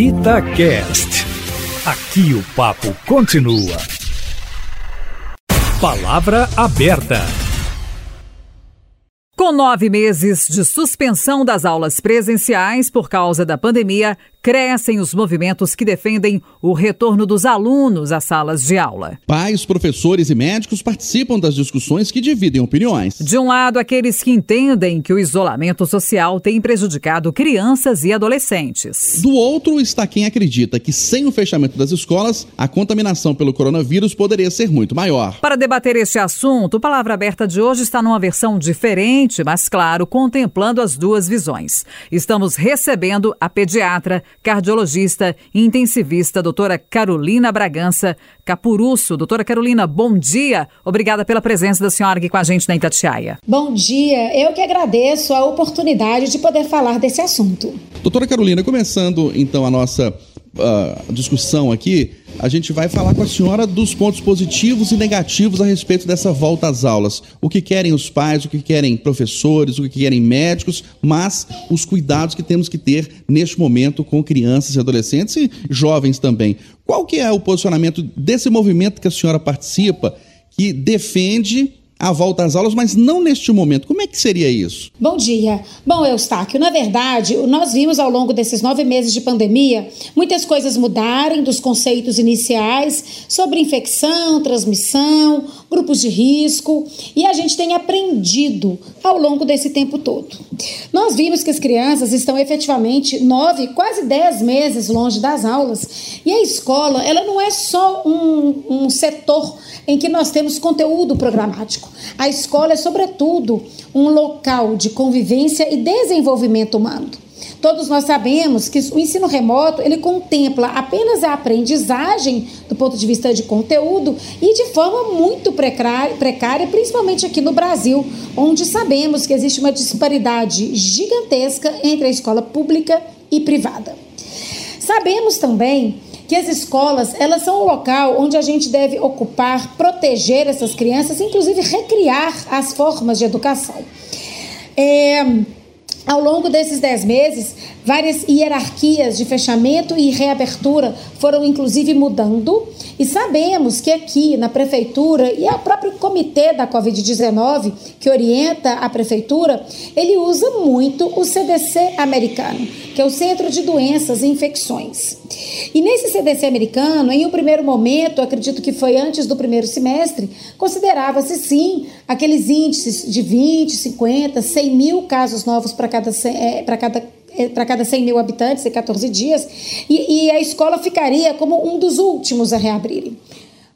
Itacast. Aqui o papo continua. Palavra aberta. Com nove meses de suspensão das aulas presenciais por causa da pandemia, crescem os movimentos que defendem o retorno dos alunos às salas de aula. Pais, professores e médicos participam das discussões que dividem opiniões. De um lado, aqueles que entendem que o isolamento social tem prejudicado crianças e adolescentes. Do outro está quem acredita que sem o fechamento das escolas, a contaminação pelo coronavírus poderia ser muito maior. Para debater este assunto, o Palavra Aberta de hoje está numa versão diferente, mas claro, contemplando as duas visões. Estamos recebendo a pediatra cardiologista e intensivista, doutora Carolina Bragança Capuruço. Doutora Carolina, bom dia. Obrigada pela presença da senhora aqui com a gente na Itatiaia. Bom dia. Eu que agradeço a oportunidade de poder falar desse assunto. Doutora Carolina, começando então a nossa uh, discussão aqui, a gente vai falar com a senhora dos pontos positivos e negativos a respeito dessa volta às aulas. O que querem os pais, o que querem professores, o que querem médicos, mas os cuidados que temos que ter neste momento com crianças e adolescentes e jovens também. Qual que é o posicionamento desse movimento que a senhora participa que defende a volta às aulas, mas não neste momento. Como é que seria isso? Bom dia. Bom, Eustáquio, na verdade, nós vimos ao longo desses nove meses de pandemia muitas coisas mudarem dos conceitos iniciais sobre infecção, transmissão, grupos de risco, e a gente tem aprendido ao longo desse tempo todo. Nós vimos que as crianças estão efetivamente nove, quase dez meses longe das aulas, e a escola, ela não é só um, um setor em que nós temos conteúdo programático. A escola é, sobretudo, um local de convivência e desenvolvimento humano. Todos nós sabemos que o ensino remoto ele contempla apenas a aprendizagem do ponto de vista de conteúdo e de forma muito precária, principalmente aqui no Brasil, onde sabemos que existe uma disparidade gigantesca entre a escola pública e privada. Sabemos também que as escolas elas são o local onde a gente deve ocupar, proteger essas crianças, inclusive recriar as formas de educação. É, ao longo desses dez meses, várias hierarquias de fechamento e reabertura foram inclusive mudando, e sabemos que aqui na prefeitura e o próprio comitê da Covid-19, que orienta a prefeitura, ele usa muito o CDC americano, que é o Centro de Doenças e Infecções. E nesse CDC americano, em um primeiro momento, acredito que foi antes do primeiro semestre, considerava-se sim aqueles índices de 20, 50, 100 mil casos novos para cada, é, para cada para cada 100 mil habitantes em 14 dias, e, e, a escola ficaria como um dos últimos a reabrirem.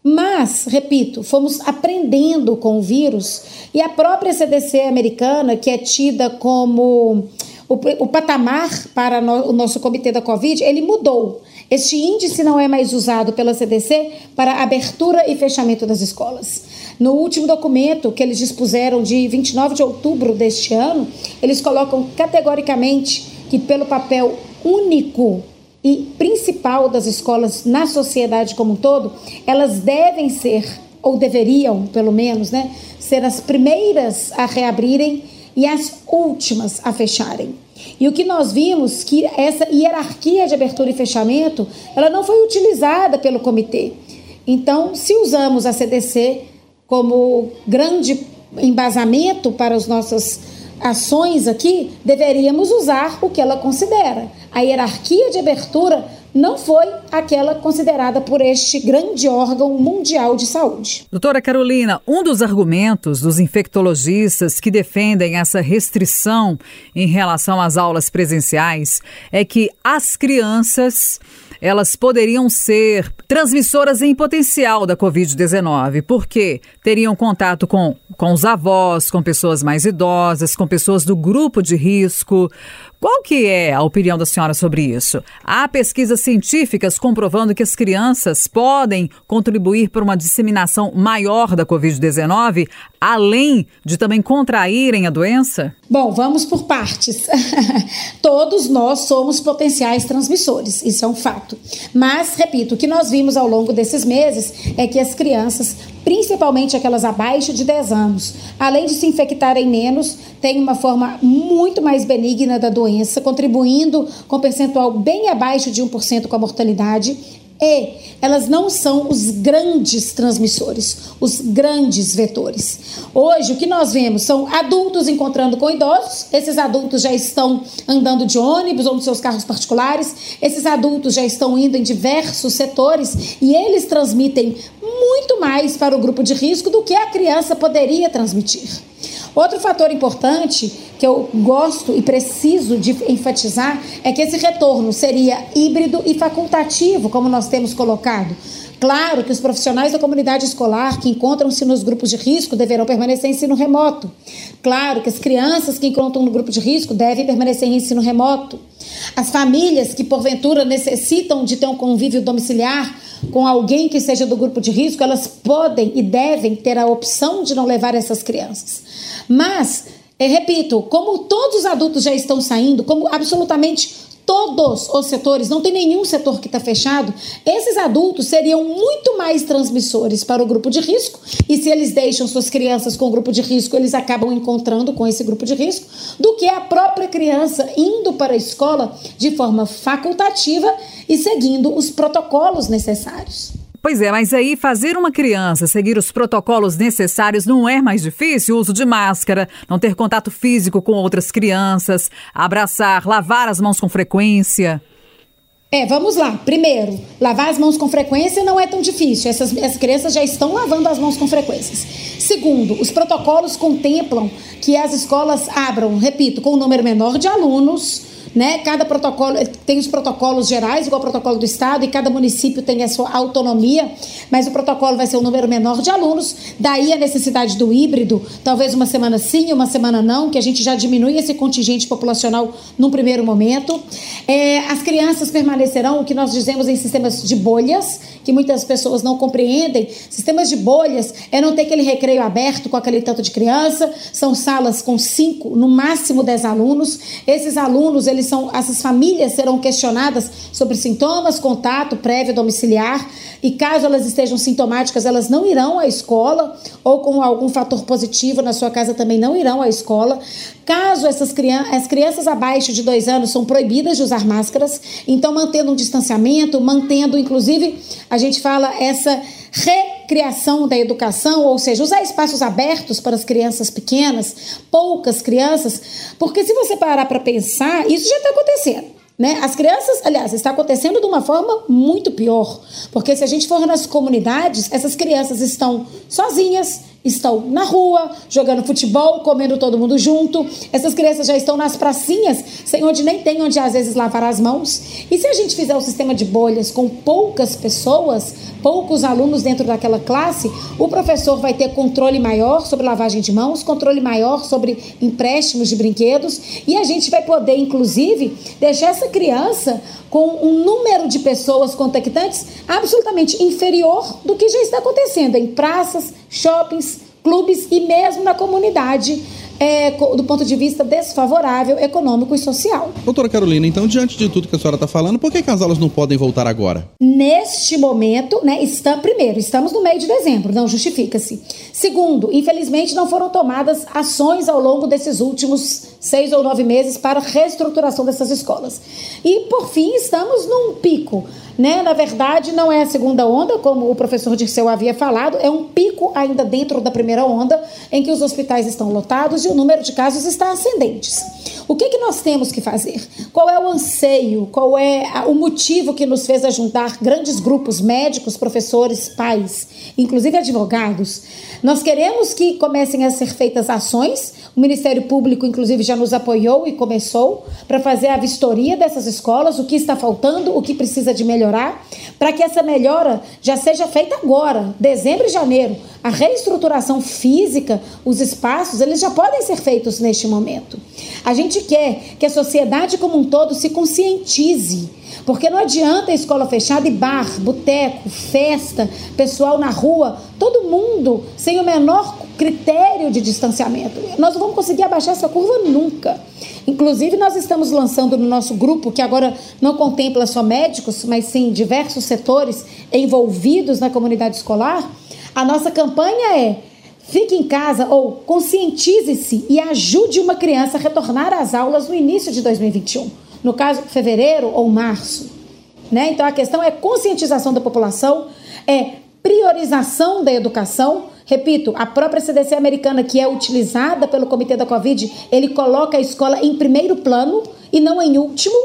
Mas, repito, fomos aprendendo com o vírus e a própria CDC americana, que é tida como o, o patamar para no, o nosso comitê da Covid, ele mudou. Este índice não é mais usado pela CDC para abertura e fechamento das escolas. No último documento que eles dispuseram de 29 de outubro deste ano, eles colocam categoricamente que, pelo papel único e principal das escolas na sociedade como um todo, elas devem ser, ou deveriam, pelo menos, né, ser as primeiras a reabrirem e as últimas a fecharem. E o que nós vimos que essa hierarquia de abertura e fechamento, ela não foi utilizada pelo comitê. Então, se usamos a CDC como grande embasamento para as nossas ações aqui, deveríamos usar o que ela considera. A hierarquia de abertura não foi aquela considerada por este grande órgão mundial de saúde. Doutora Carolina, um dos argumentos dos infectologistas que defendem essa restrição em relação às aulas presenciais é que as crianças elas poderiam ser transmissoras em potencial da Covid-19, porque teriam contato com, com os avós, com pessoas mais idosas, com pessoas do grupo de risco. Qual que é a opinião da senhora sobre isso? Há pesquisas científicas comprovando que as crianças podem contribuir para uma disseminação maior da Covid-19, além de também contraírem a doença? Bom, vamos por partes. Todos nós somos potenciais transmissores, isso é um fato. Mas, repito, o que nós vimos ao longo desses meses é que as crianças principalmente aquelas abaixo de 10 anos. Além de se infectarem menos, tem uma forma muito mais benigna da doença, contribuindo com percentual bem abaixo de 1% com a mortalidade e elas não são os grandes transmissores, os grandes vetores. Hoje, o que nós vemos são adultos encontrando com idosos, esses adultos já estão andando de ônibus ou nos seus carros particulares, esses adultos já estão indo em diversos setores e eles transmitem muito mais para o grupo de risco do que a criança poderia transmitir. Outro fator importante que eu gosto e preciso de enfatizar é que esse retorno seria híbrido e facultativo, como nós temos colocado. Claro que os profissionais da comunidade escolar que encontram-se nos grupos de risco deverão permanecer em ensino remoto. Claro que as crianças que encontram no grupo de risco devem permanecer em ensino remoto. As famílias que porventura necessitam de ter um convívio domiciliar com alguém que seja do grupo de risco, elas podem e devem ter a opção de não levar essas crianças. Mas, eu repito, como todos os adultos já estão saindo, como absolutamente todos os setores, não tem nenhum setor que está fechado, esses adultos seriam muito mais transmissores para o grupo de risco. E se eles deixam suas crianças com o grupo de risco, eles acabam encontrando com esse grupo de risco, do que a própria criança indo para a escola de forma facultativa e seguindo os protocolos necessários. Pois é, mas aí fazer uma criança seguir os protocolos necessários não é mais difícil? O uso de máscara, não ter contato físico com outras crianças, abraçar, lavar as mãos com frequência. É, vamos lá. Primeiro, lavar as mãos com frequência não é tão difícil. Essas, crianças já estão lavando as mãos com frequências. Segundo, os protocolos contemplam que as escolas abram, repito, com um número menor de alunos né? Cada protocolo tem os protocolos gerais, igual o protocolo do estado, e cada município tem a sua autonomia, mas o protocolo vai ser um número menor de alunos, daí a necessidade do híbrido, talvez uma semana sim, uma semana não, que a gente já diminui esse contingente populacional num primeiro momento. É, as crianças permanecerão, o que nós dizemos em sistemas de bolhas, que muitas pessoas não compreendem. Sistemas de bolhas é não ter aquele recreio aberto com aquele tanto de criança, são salas com cinco, no máximo dez alunos. Esses alunos, eles são, essas famílias serão questionadas sobre sintomas, contato prévio domiciliar e caso elas estejam sintomáticas, elas não irão à escola ou com algum fator positivo na sua casa também não irão à escola. Caso essas crianças, as crianças abaixo de dois anos são proibidas de usar máscaras, então mantendo um distanciamento, mantendo, inclusive, a gente fala essa recriação da educação, ou seja, usar espaços abertos para as crianças pequenas, poucas crianças, porque se você parar para pensar, isso já está acontecendo. Né? As crianças, aliás, está acontecendo de uma forma muito pior, porque se a gente for nas comunidades, essas crianças estão sozinhas, estão na rua, jogando futebol, comendo todo mundo junto. Essas crianças já estão nas pracinhas, sem onde nem tem onde às vezes lavar as mãos. E se a gente fizer um sistema de bolhas com poucas pessoas, poucos alunos dentro daquela classe, o professor vai ter controle maior sobre lavagem de mãos, controle maior sobre empréstimos de brinquedos, e a gente vai poder, inclusive, deixar essa criança com um número de pessoas contactantes absolutamente inferior do que já está acontecendo em praças, shoppings, clubes e mesmo na comunidade é, do ponto de vista desfavorável econômico e social. Doutora Carolina, então, diante de tudo que a senhora está falando, por que, que as aulas não podem voltar agora? Neste momento, né, está, primeiro, estamos no meio de dezembro, não justifica-se. Segundo, infelizmente não foram tomadas ações ao longo desses últimos seis ou nove meses para reestruturação dessas escolas. E, por fim, estamos num pico. Né? Na verdade, não é a segunda onda, como o professor Dirceu havia falado, é um pico ainda dentro da primeira onda, em que os hospitais estão lotados e o número de casos está ascendentes. O que, que nós temos que fazer? Qual é o anseio? Qual é o motivo que nos fez ajuntar grandes grupos médicos, professores, pais, inclusive advogados? Nós queremos que comecem a ser feitas ações. O Ministério Público, inclusive, já nos apoiou e começou para fazer a vistoria dessas escolas, o que está faltando, o que precisa de melhorar, para que essa melhora já seja feita agora, dezembro e janeiro. A reestruturação física, os espaços, eles já podem ser feitos neste momento. A gente quer que a sociedade como um todo se conscientize, porque não adianta a escola fechada e bar, boteco, festa, pessoal na rua, todo mundo sem o menor critério de distanciamento. Nós não vamos conseguir abaixar essa curva nunca. Inclusive, nós estamos lançando no nosso grupo, que agora não contempla só médicos, mas sim diversos setores envolvidos na comunidade escolar. A nossa campanha é Fique em casa ou conscientize-se e ajude uma criança a retornar às aulas no início de 2021. No caso, fevereiro ou março. Né? Então a questão é conscientização da população, é priorização da educação. Repito, a própria CDC americana, que é utilizada pelo Comitê da Covid, ele coloca a escola em primeiro plano e não em último.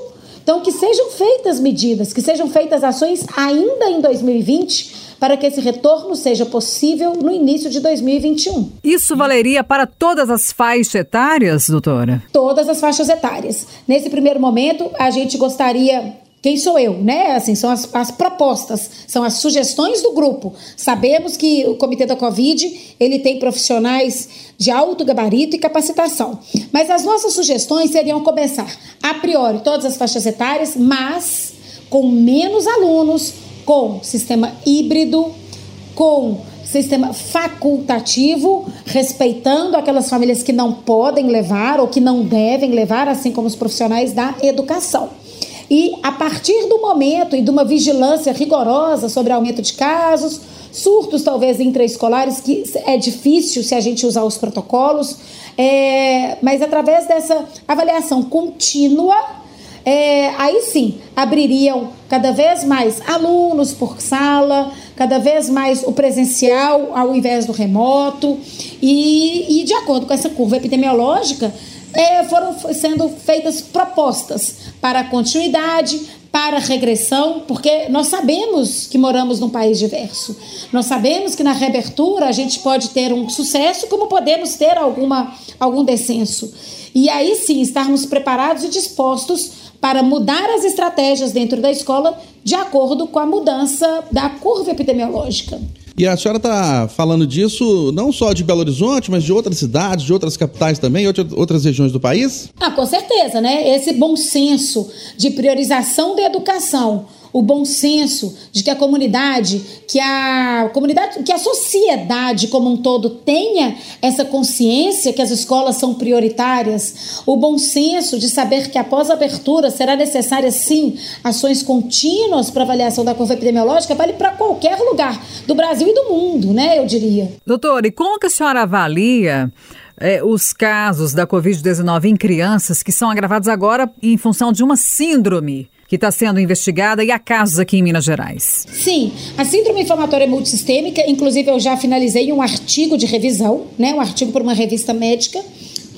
Então, que sejam feitas medidas, que sejam feitas ações ainda em 2020 para que esse retorno seja possível no início de 2021. Isso valeria para todas as faixas etárias, doutora? Todas as faixas etárias. Nesse primeiro momento, a gente gostaria quem sou eu, né? Assim, são as, as, propostas, são as sugestões do grupo. Sabemos que o Comitê da Covid, ele tem profissionais de alto gabarito e capacitação. Mas as nossas sugestões seriam começar, a priori, todas as faixas etárias, mas com menos alunos, com sistema híbrido, com sistema facultativo, respeitando aquelas famílias que não podem levar ou que não devem levar, assim como os profissionais da educação. E a partir do momento e de uma vigilância rigorosa sobre aumento de casos, surtos talvez intraescolares, que é difícil se a gente usar os protocolos, é, mas através dessa avaliação contínua é, aí sim abririam cada vez mais alunos por sala, cada vez mais o presencial ao invés do remoto, e, e de acordo com essa curva epidemiológica, é, foram sendo feitas propostas para continuidade, para regressão, porque nós sabemos que moramos num país diverso. Nós sabemos que na reabertura a gente pode ter um sucesso, como podemos ter alguma, algum descenso. E aí sim, estarmos preparados e dispostos para mudar as estratégias dentro da escola de acordo com a mudança da curva epidemiológica. E a senhora está falando disso não só de Belo Horizonte, mas de outras cidades, de outras capitais também, outras regiões do país? Ah, com certeza, né? Esse bom senso de priorização da educação o bom senso de que a comunidade, que a comunidade, que a sociedade como um todo tenha essa consciência que as escolas são prioritárias, o bom senso de saber que após a abertura será necessária sim ações contínuas para avaliação da curva epidemiológica, vale para qualquer lugar do Brasil e do mundo, né, eu diria. Doutor, e como que a senhora avalia é, os casos da Covid-19 em crianças que são agravados agora em função de uma síndrome? Que está sendo investigada e há casos aqui em Minas Gerais. Sim, a síndrome inflamatória multissistêmica, inclusive eu já finalizei um artigo de revisão, né, um artigo por uma revista médica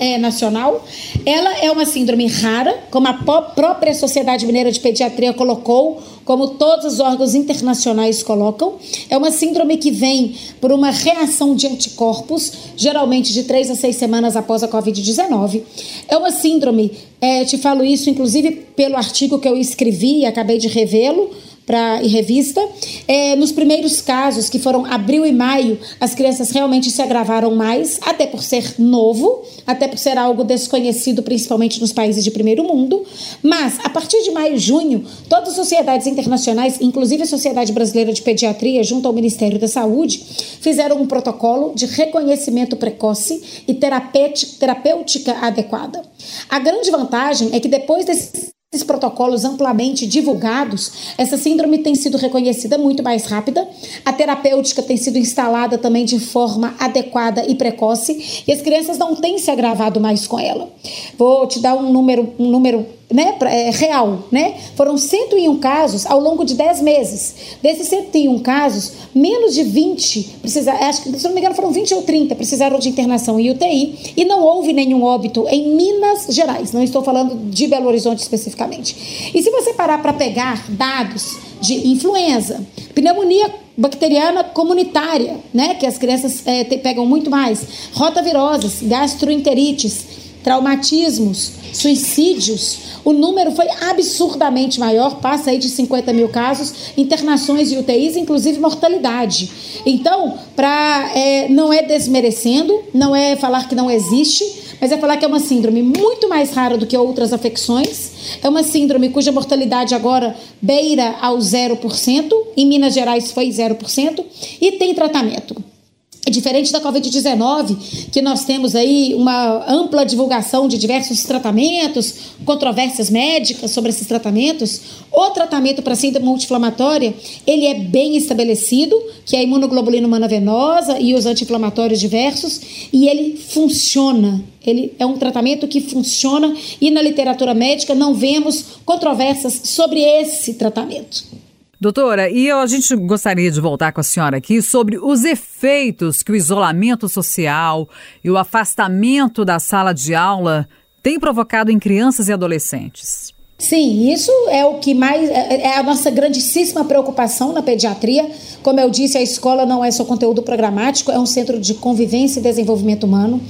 é, nacional. Ela é uma síndrome rara, como a própria Sociedade Mineira de Pediatria colocou, como todos os órgãos internacionais colocam. É uma síndrome que vem por uma reação de anticorpos, geralmente de três a seis semanas após a Covid-19. É uma síndrome, é, te falo isso inclusive pelo artigo que eu escrevi e acabei de revê-lo para em revista. É, nos primeiros casos, que foram abril e maio, as crianças realmente se agravaram mais, até por ser novo, até por ser algo desconhecido, principalmente nos países de primeiro mundo. Mas, a partir de maio e junho, todas as sociedades internacionais, inclusive a Sociedade Brasileira de Pediatria, junto ao Ministério da Saúde, fizeram um protocolo de reconhecimento precoce e terapêutica adequada. A grande vantagem é que depois desse esses protocolos amplamente divulgados, essa síndrome tem sido reconhecida muito mais rápida, a terapêutica tem sido instalada também de forma adequada e precoce, e as crianças não têm se agravado mais com ela. Vou te dar um número, um número né, é, real, né? Foram 101 casos ao longo de 10 meses. Desses 101 casos, menos de 20 precisa, acho que se não me engano foram 20 ou 30 precisaram de internação em UTI e não houve nenhum óbito em Minas Gerais. Não estou falando de Belo Horizonte especificamente. E se você parar para pegar dados de influenza, pneumonia bacteriana comunitária, né, que as crianças é, te, pegam muito mais, rotaviroses, gastroenterites, traumatismos, suicídios, o número foi absurdamente maior, passa aí de 50 mil casos, internações e UTIs, inclusive mortalidade. Então, pra, é, não é desmerecendo, não é falar que não existe, mas é falar que é uma síndrome muito mais rara do que outras afecções. É uma síndrome cuja mortalidade agora beira ao 0%, em Minas Gerais foi 0%, e tem tratamento. É diferente da Covid-19, que nós temos aí uma ampla divulgação de diversos tratamentos, controvérsias médicas sobre esses tratamentos. O tratamento para síndrome multi-inflamatória, ele é bem estabelecido, que é a imunoglobulina humana venosa e os anti-inflamatórios diversos, e ele funciona. Ele é um tratamento que funciona e na literatura médica não vemos controvérsias sobre esse tratamento. Doutora, e eu, a gente gostaria de voltar com a senhora aqui sobre os efeitos que o isolamento social e o afastamento da sala de aula têm provocado em crianças e adolescentes. Sim, isso é o que mais é, é a nossa grandíssima preocupação na pediatria. Como eu disse, a escola não é só conteúdo programático, é um centro de convivência e desenvolvimento humano.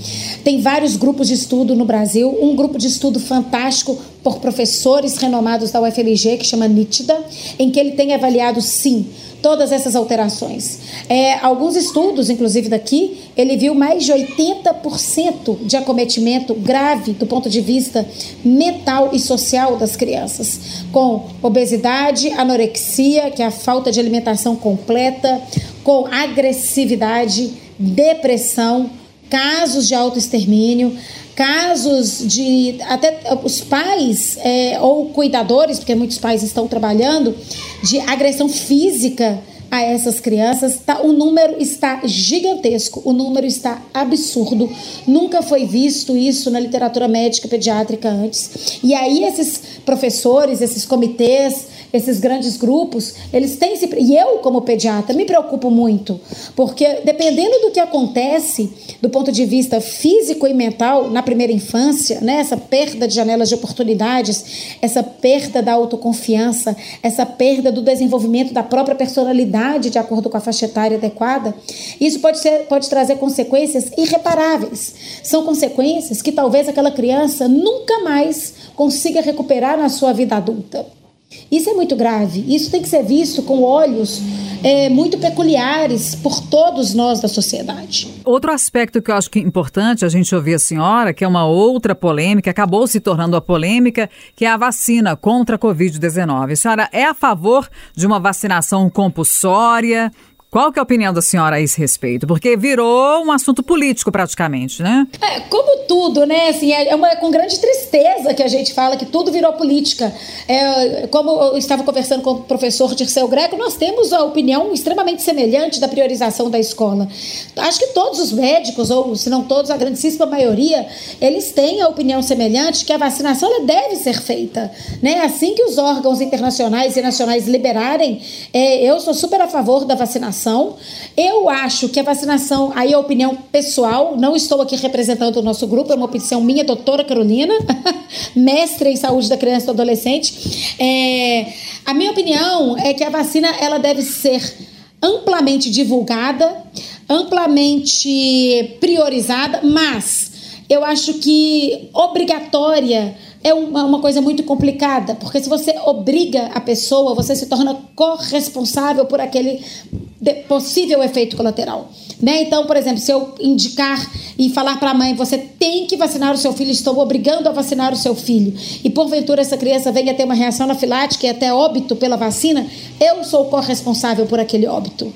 Tem vários grupos de estudo no Brasil, um grupo de estudo fantástico por professores renomados da UFLG que chama Nítida, em que ele tem avaliado sim todas essas alterações. É, alguns estudos, inclusive daqui, ele viu mais de 80% de acometimento grave do ponto de vista mental e social das crianças, com obesidade, anorexia, que é a falta de alimentação completa, com agressividade, depressão, casos de autoextermínio, casos de até os pais é, ou cuidadores, porque muitos pais estão trabalhando, de agressão física a essas crianças, tá, o número está gigantesco, o número está absurdo. Nunca foi visto isso na literatura médica pediátrica antes. E aí esses professores, esses comitês, esses grandes grupos, eles têm se. E eu, como pediatra, me preocupo muito, porque dependendo do que acontece do ponto de vista físico e mental na primeira infância, né, essa perda de janelas de oportunidades, essa perda da autoconfiança, essa perda do desenvolvimento da própria personalidade de acordo com a faixa etária adequada, isso pode, ser, pode trazer consequências irreparáveis. São consequências que talvez aquela criança nunca mais consiga recuperar na sua vida adulta. Isso é muito grave. Isso tem que ser visto com olhos é, muito peculiares por todos nós da sociedade. Outro aspecto que eu acho que é importante a gente ouvir a senhora, que é uma outra polêmica, acabou se tornando a polêmica, que é a vacina contra a Covid-19. A senhora é a favor de uma vacinação compulsória? Qual que é a opinião da senhora a esse respeito? Porque virou um assunto político praticamente, né? É, como tudo, né? Assim, é, é, uma, com grande tristeza que a gente fala que tudo virou política. É, como eu estava conversando com o professor Dirceu Greco, nós temos a opinião extremamente semelhante da priorização da escola. Acho que todos os médicos, ou se não todos, a grandíssima maioria, eles têm a opinião semelhante que a vacinação ela deve ser feita. Né? Assim que os órgãos internacionais e nacionais liberarem, é, eu sou super a favor da vacinação vacinação. Eu acho que a vacinação, aí é opinião pessoal, não estou aqui representando o nosso grupo, é uma opinião minha, doutora Carolina, mestre em saúde da criança e do adolescente. É, a minha opinião é que a vacina ela deve ser amplamente divulgada, amplamente priorizada, mas eu acho que obrigatória é uma, uma coisa muito complicada, porque se você obriga a pessoa, você se torna corresponsável por aquele possível efeito colateral. Né? Então, por exemplo, se eu indicar e falar para a mãe, você tem que vacinar o seu filho, estou obrigando a vacinar o seu filho, e porventura essa criança venha ter uma reação anafilática e até óbito pela vacina, eu sou corresponsável por aquele óbito.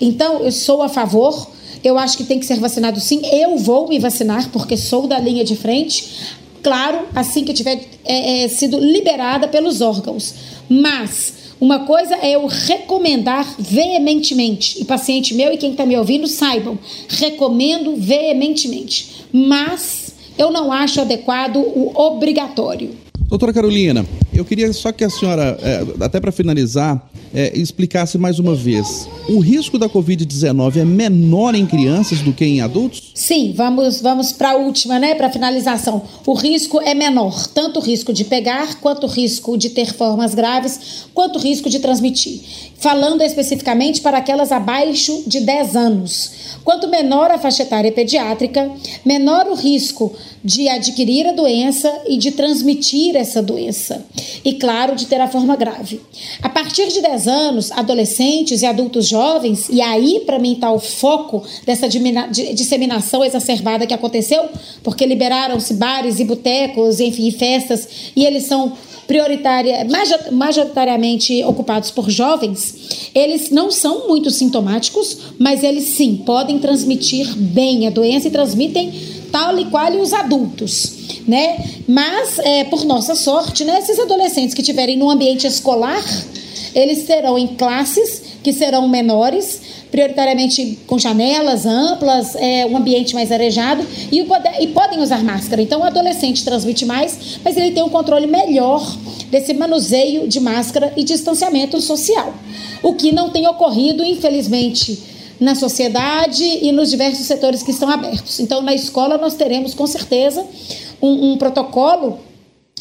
Então, eu sou a favor. Eu acho que tem que ser vacinado sim. Eu vou me vacinar porque sou da linha de frente claro, assim que tiver é, é, sido liberada pelos órgãos. Mas uma coisa é eu recomendar veementemente, e paciente meu e quem está me ouvindo saibam, recomendo veementemente, mas eu não acho adequado o obrigatório. Doutora Carolina, eu queria só que a senhora, é, até para finalizar, é, explicasse mais uma vez. O risco da Covid-19 é menor em crianças do que em adultos? Sim, vamos, vamos para a última, né? Para finalização. O risco é menor, tanto o risco de pegar, quanto o risco de ter formas graves, quanto o risco de transmitir. Falando especificamente para aquelas abaixo de 10 anos. Quanto menor a faixa etária pediátrica, menor o risco de adquirir a doença e de transmitir essa doença. E, claro, de ter a forma grave. A partir de 10 anos, adolescentes e adultos jovens, e aí para mim está o foco dessa disseminação exacerbada que aconteceu, porque liberaram-se bares e botecos, enfim, festas, e eles são prioritária, majoritariamente ocupados por jovens, eles não são muito sintomáticos, mas eles sim podem transmitir bem a doença e transmitem tal e qual os adultos, né? Mas, é, por nossa sorte, né, esses adolescentes que tiverem no ambiente escolar, eles serão em classes que serão menores, prioritariamente com janelas amplas, é, um ambiente mais arejado e, e podem usar máscara. Então, o adolescente transmite mais, mas ele tem um controle melhor desse manuseio de máscara e distanciamento social. O que não tem ocorrido, infelizmente, na sociedade e nos diversos setores que estão abertos. Então, na escola, nós teremos com certeza um, um protocolo,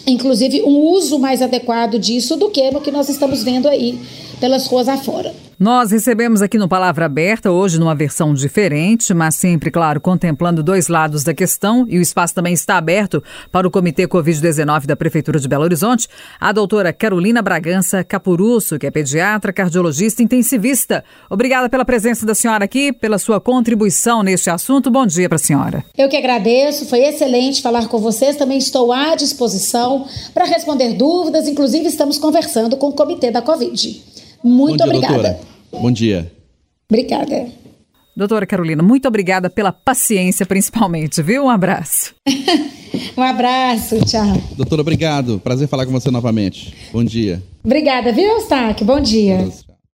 inclusive um uso mais adequado disso do que no que nós estamos vendo aí pelas ruas afora. Nós recebemos aqui no Palavra Aberta, hoje numa versão diferente, mas sempre, claro, contemplando dois lados da questão, e o espaço também está aberto para o Comitê Covid-19 da Prefeitura de Belo Horizonte, a doutora Carolina Bragança Capurusso, que é pediatra, cardiologista intensivista. Obrigada pela presença da senhora aqui, pela sua contribuição neste assunto. Bom dia para a senhora. Eu que agradeço, foi excelente falar com vocês. Também estou à disposição para responder dúvidas, inclusive estamos conversando com o Comitê da Covid. Muito Bom dia, obrigada. Doutora. Bom dia. Obrigada. Doutora Carolina, muito obrigada pela paciência, principalmente, viu? Um abraço. um abraço, tchau. Doutora, obrigado. Prazer falar com você novamente. Bom dia. Obrigada, viu, Eustáquio? Bom dia.